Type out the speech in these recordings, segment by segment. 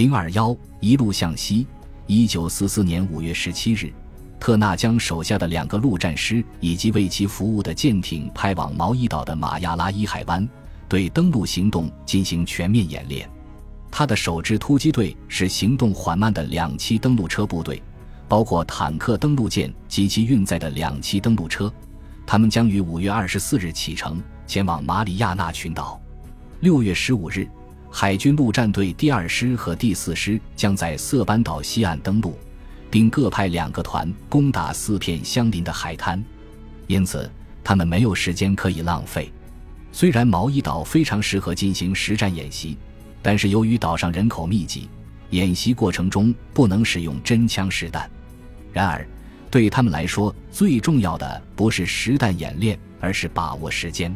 零二幺一路向西。一九四四年五月十七日，特纳将手下的两个陆战师以及为其服务的舰艇派往毛伊岛的马亚拉伊海湾，对登陆行动进行全面演练。他的首支突击队是行动缓慢的两栖登陆车部队，包括坦克登陆舰及其运载的两栖登陆车。他们将于五月二十四日启程，前往马里亚纳群岛。六月十五日。海军陆战队第二师和第四师将在色班岛西岸登陆，并各派两个团攻打四片相邻的海滩，因此他们没有时间可以浪费。虽然毛伊岛非常适合进行实战演习，但是由于岛上人口密集，演习过程中不能使用真枪实弹。然而，对他们来说，最重要的不是实弹演练，而是把握时间。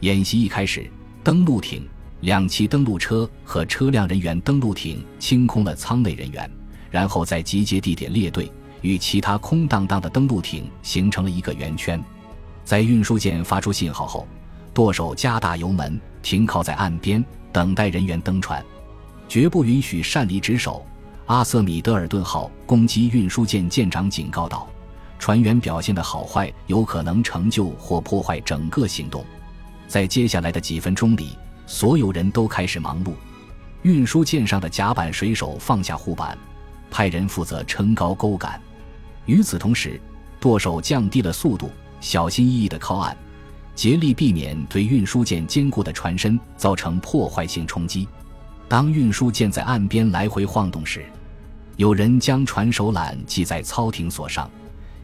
演习一开始，登陆艇。两栖登陆车和车辆人员登陆艇清空了舱内人员，然后在集结地点列队，与其他空荡荡的登陆艇形成了一个圆圈。在运输舰发出信号后，舵手加大油门，停靠在岸边，等待人员登船，绝不允许擅离职守。阿瑟米德尔顿号攻击运输舰舰长警告道：“船员表现的好坏有可能成就或破坏整个行动。”在接下来的几分钟里。所有人都开始忙碌。运输舰上的甲板水手放下护板，派人负责撑高钩杆。与此同时，舵手降低了速度，小心翼翼地靠岸，竭力避免对运输舰坚固的船身造成破坏性冲击。当运输舰在岸边来回晃动时，有人将船手缆系在操艇索上，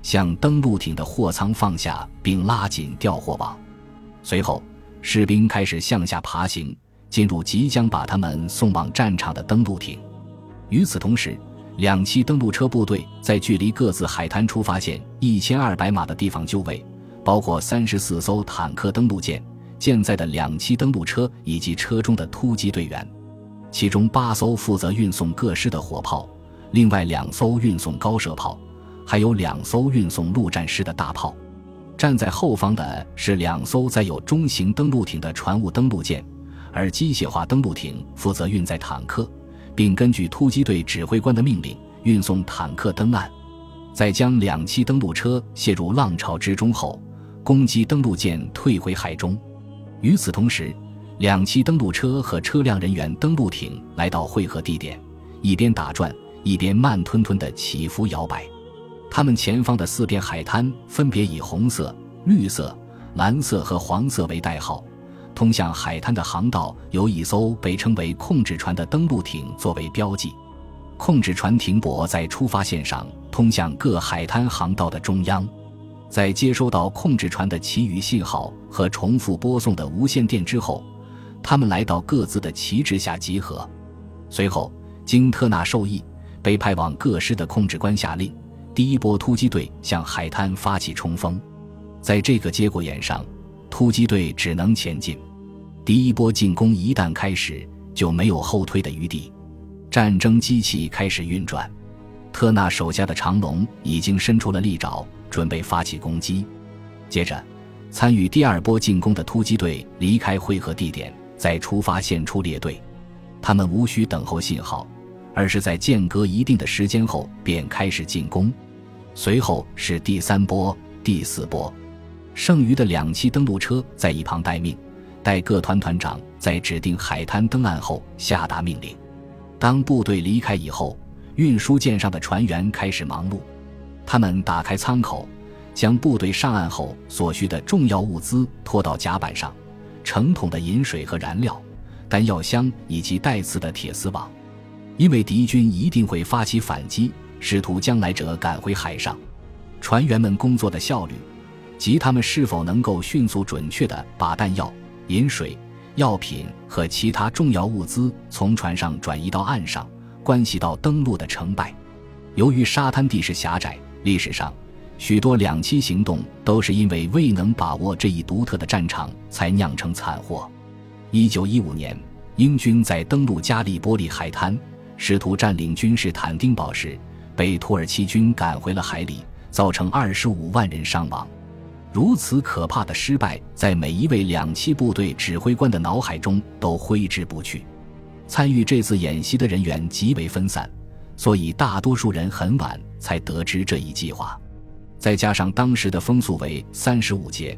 向登陆艇的货舱放下，并拉紧吊货网。随后。士兵开始向下爬行，进入即将把他们送往战场的登陆艇。与此同时，两栖登陆车部队在距离各自海滩出发线一千二百码的地方就位，包括三十四艘坦克登陆舰、舰载的两栖登陆车以及车中的突击队员。其中八艘负责运送各师的火炮，另外两艘运送高射炮，还有两艘运送陆战师的大炮。站在后方的是两艘载有中型登陆艇的船坞登陆舰，而机械化登陆艇负责运载坦克，并根据突击队指挥官的命令运送坦克登岸。在将两栖登陆车卸入浪潮之中后，攻击登陆舰退回海中。与此同时，两栖登陆车和车辆人员登陆艇来到汇合地点，一边打转，一边慢吞吞地起伏摇摆。他们前方的四片海滩分别以红色、绿色、蓝色和黄色为代号，通向海滩的航道由一艘被称为“控制船”的登陆艇作为标记。控制船停泊在出发线上，通向各海滩航道的中央。在接收到控制船的其余信号和重复播送的无线电之后，他们来到各自的旗帜下集合。随后，经特纳授意，被派往各师的控制官下令。第一波突击队向海滩发起冲锋，在这个节骨眼上，突击队只能前进。第一波进攻一旦开始，就没有后退的余地。战争机器开始运转，特纳手下的长龙已经伸出了利爪，准备发起攻击。接着，参与第二波进攻的突击队离开汇合地点，在出发线出列队。他们无需等候信号，而是在间隔一定的时间后便开始进攻。随后是第三波、第四波，剩余的两栖登陆车在一旁待命，待各团团长在指定海滩登岸后下达命令。当部队离开以后，运输舰上的船员开始忙碌，他们打开舱口，将部队上岸后所需的重要物资拖到甲板上，成桶的饮水和燃料、弹药箱以及带刺的铁丝网，因为敌军一定会发起反击。试图将来者赶回海上，船员们工作的效率，及他们是否能够迅速准确地把弹药、饮水、药品和其他重要物资从船上转移到岸上，关系到登陆的成败。由于沙滩地势狭窄，历史上许多两栖行动都是因为未能把握这一独特的战场，才酿成惨祸。一九一五年，英军在登陆加利波利海滩，试图占领君士坦丁堡时。被土耳其军赶回了海里，造成二十五万人伤亡。如此可怕的失败，在每一位两栖部队指挥官的脑海中都挥之不去。参与这次演习的人员极为分散，所以大多数人很晚才得知这一计划。再加上当时的风速为三十五节，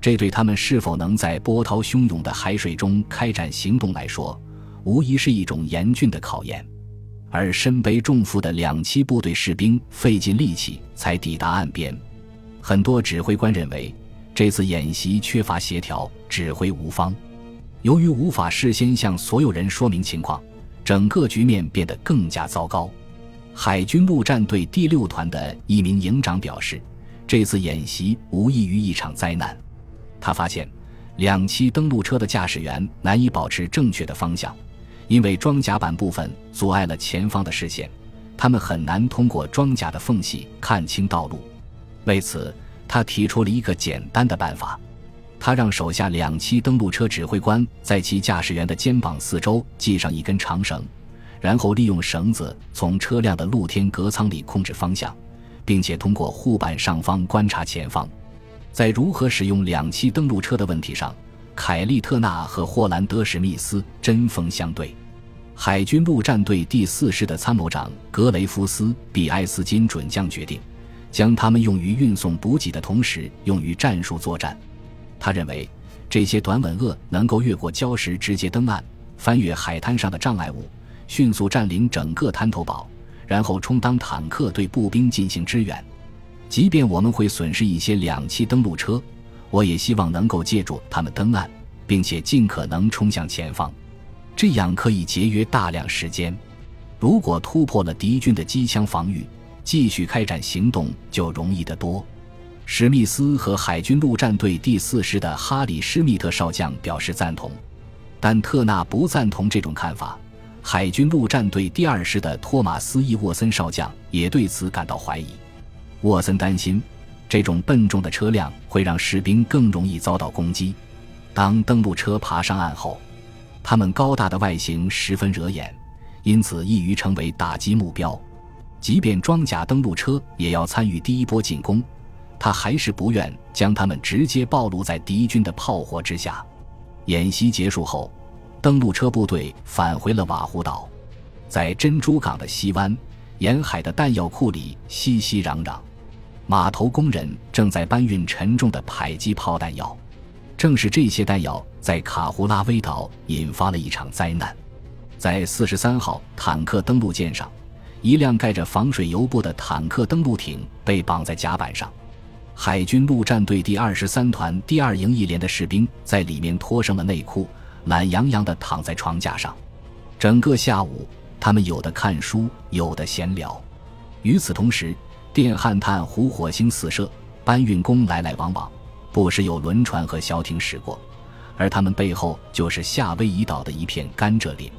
这对他们是否能在波涛汹涌的海水中开展行动来说，无疑是一种严峻的考验。而身背重负的两栖部队士兵费尽力气才抵达岸边，很多指挥官认为这次演习缺乏协调，指挥无方。由于无法事先向所有人说明情况，整个局面变得更加糟糕。海军陆战队第六团的一名营长表示，这次演习无异于一场灾难。他发现，两栖登陆车的驾驶员难以保持正确的方向。因为装甲板部分阻碍了前方的视线，他们很难通过装甲的缝隙看清道路。为此，他提出了一个简单的办法：他让手下两栖登陆车指挥官在其驾驶员的肩膀四周系上一根长绳，然后利用绳子从车辆的露天隔舱里控制方向，并且通过护板上方观察前方。在如何使用两栖登陆车的问题上。凯利特纳和霍兰德史密斯针锋相对，海军陆战队第四师的参谋长格雷夫斯·比埃斯金准将决定，将他们用于运送补给的同时用于战术作战。他认为这些短吻鳄能够越过礁石直接登岸，翻越海滩上的障碍物，迅速占领整个滩头堡，然后充当坦克对步兵进行支援。即便我们会损失一些两栖登陆车。我也希望能够借助他们登岸，并且尽可能冲向前方，这样可以节约大量时间。如果突破了敌军的机枪防御，继续开展行动就容易得多。史密斯和海军陆战队第四师的哈里·施密特少将表示赞同，但特纳不赞同这种看法。海军陆战队第二师的托马斯·伊沃森少将也对此感到怀疑。沃森担心。这种笨重的车辆会让士兵更容易遭到攻击。当登陆车爬上岸后，它们高大的外形十分惹眼，因此易于成为打击目标。即便装甲登陆车也要参与第一波进攻，他还是不愿将他们直接暴露在敌军的炮火之下。演习结束后，登陆车部队返回了瓦胡岛，在珍珠港的西湾沿海的弹药库里熙熙攘攘。码头工人正在搬运沉重的迫击炮弹药，正是这些弹药在卡胡拉威岛引发了一场灾难。在四十三号坦克登陆舰上，一辆盖着防水油布的坦克登陆艇被绑在甲板上，海军陆战队第二十三团第二营一连的士兵在里面脱上了内裤，懒洋洋地躺在床架上。整个下午，他们有的看书，有的闲聊。与此同时，电焊炭湖火星四射，搬运工来来往往，不时有轮船和小艇驶过，而他们背后就是夏威夷岛的一片甘蔗林。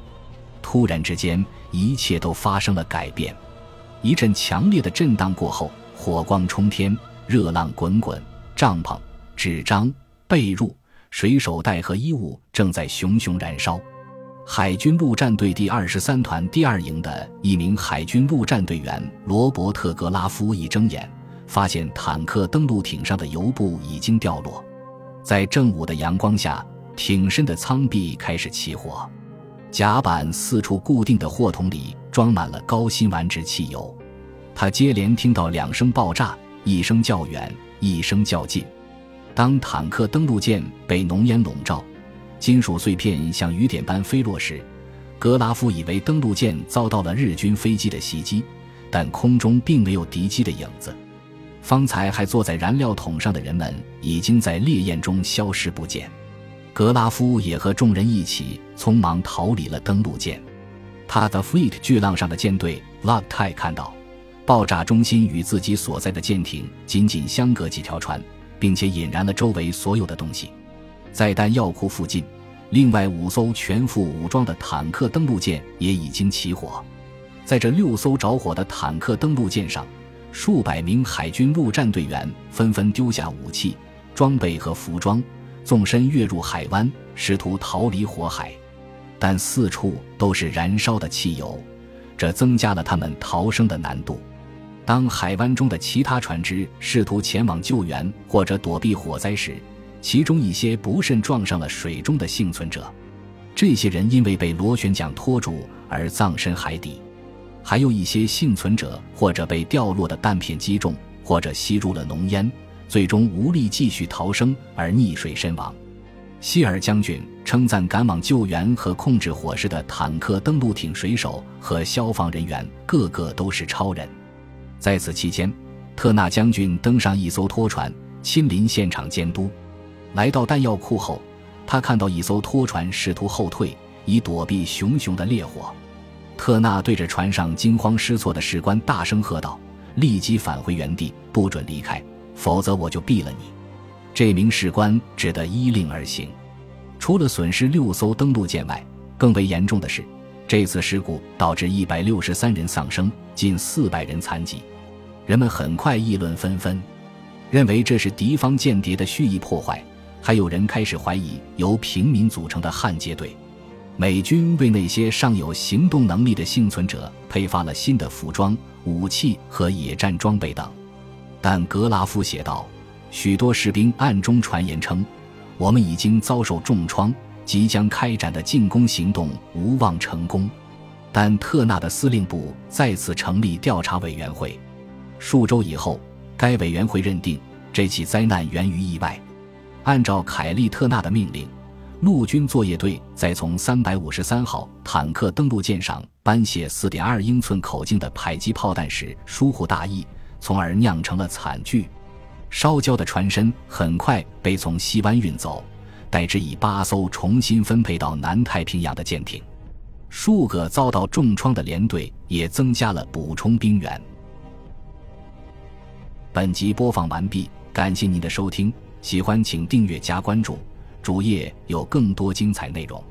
突然之间，一切都发生了改变。一阵强烈的震荡过后，火光冲天，热浪滚滚，帐篷、纸张、被褥、水手袋和衣物正在熊熊燃烧。海军陆战队第二十三团第二营的一名海军陆战队员罗伯特·格拉夫一睁眼，发现坦克登陆艇上的油布已经掉落。在正午的阳光下，艇身的舱壁开始起火，甲板四处固定的货桶里装满了高辛烷值汽油。他接连听到两声爆炸，一声较远，一声较近。当坦克登陆舰被浓烟笼罩。金属碎片像雨点般飞落时，格拉夫以为登陆舰遭到了日军飞机的袭击，但空中并没有敌机的影子。方才还坐在燃料桶上的人们已经在烈焰中消失不见。格拉夫也和众人一起匆忙逃离了登陆舰。他的 Fleet 巨浪上的舰队 Lock 泰看到，爆炸中心与自己所在的舰艇仅仅相隔几条船，并且引燃了周围所有的东西。在弹药库附近，另外五艘全副武装的坦克登陆舰也已经起火。在这六艘着火的坦克登陆舰上，数百名海军陆战队员纷纷丢下武器、装备和服装，纵身跃入海湾，试图逃离火海。但四处都是燃烧的汽油，这增加了他们逃生的难度。当海湾中的其他船只试图前往救援或者躲避火灾时，其中一些不慎撞上了水中的幸存者，这些人因为被螺旋桨拖住而葬身海底，还有一些幸存者或者被掉落的弹片击中，或者吸入了浓烟，最终无力继续逃生而溺水身亡。希尔将军称赞赶往救援和控制火势的坦克、登陆艇、水手和消防人员个个都是超人。在此期间，特纳将军登上一艘拖船，亲临现场监督。来到弹药库后，他看到一艘拖船试图后退，以躲避熊熊的烈火。特纳对着船上惊慌失措的士官大声喝道：“立即返回原地，不准离开，否则我就毙了你！”这名士官只得依令而行。除了损失六艘登陆舰外，更为严重的是，这次事故导致一百六十三人丧生，近四百人残疾。人们很快议论纷纷，认为这是敌方间谍的蓄意破坏。还有人开始怀疑由平民组成的汉奸队。美军为那些尚有行动能力的幸存者配发了新的服装、武器和野战装备等。但格拉夫写道。许多士兵暗中传言称，我们已经遭受重创，即将开展的进攻行动无望成功。但特纳的司令部再次成立调查委员会。数周以后，该委员会认定这起灾难源于意外。按照凯利特纳的命令，陆军作业队在从三百五十三号坦克登陆舰上搬卸四点二英寸口径的迫击炮弹时疏忽大意，从而酿成了惨剧。烧焦的船身很快被从西湾运走，代之以八艘重新分配到南太平洋的舰艇。数个遭到重创的连队也增加了补充兵员。本集播放完毕，感谢您的收听，喜欢请订阅加关注，主页有更多精彩内容。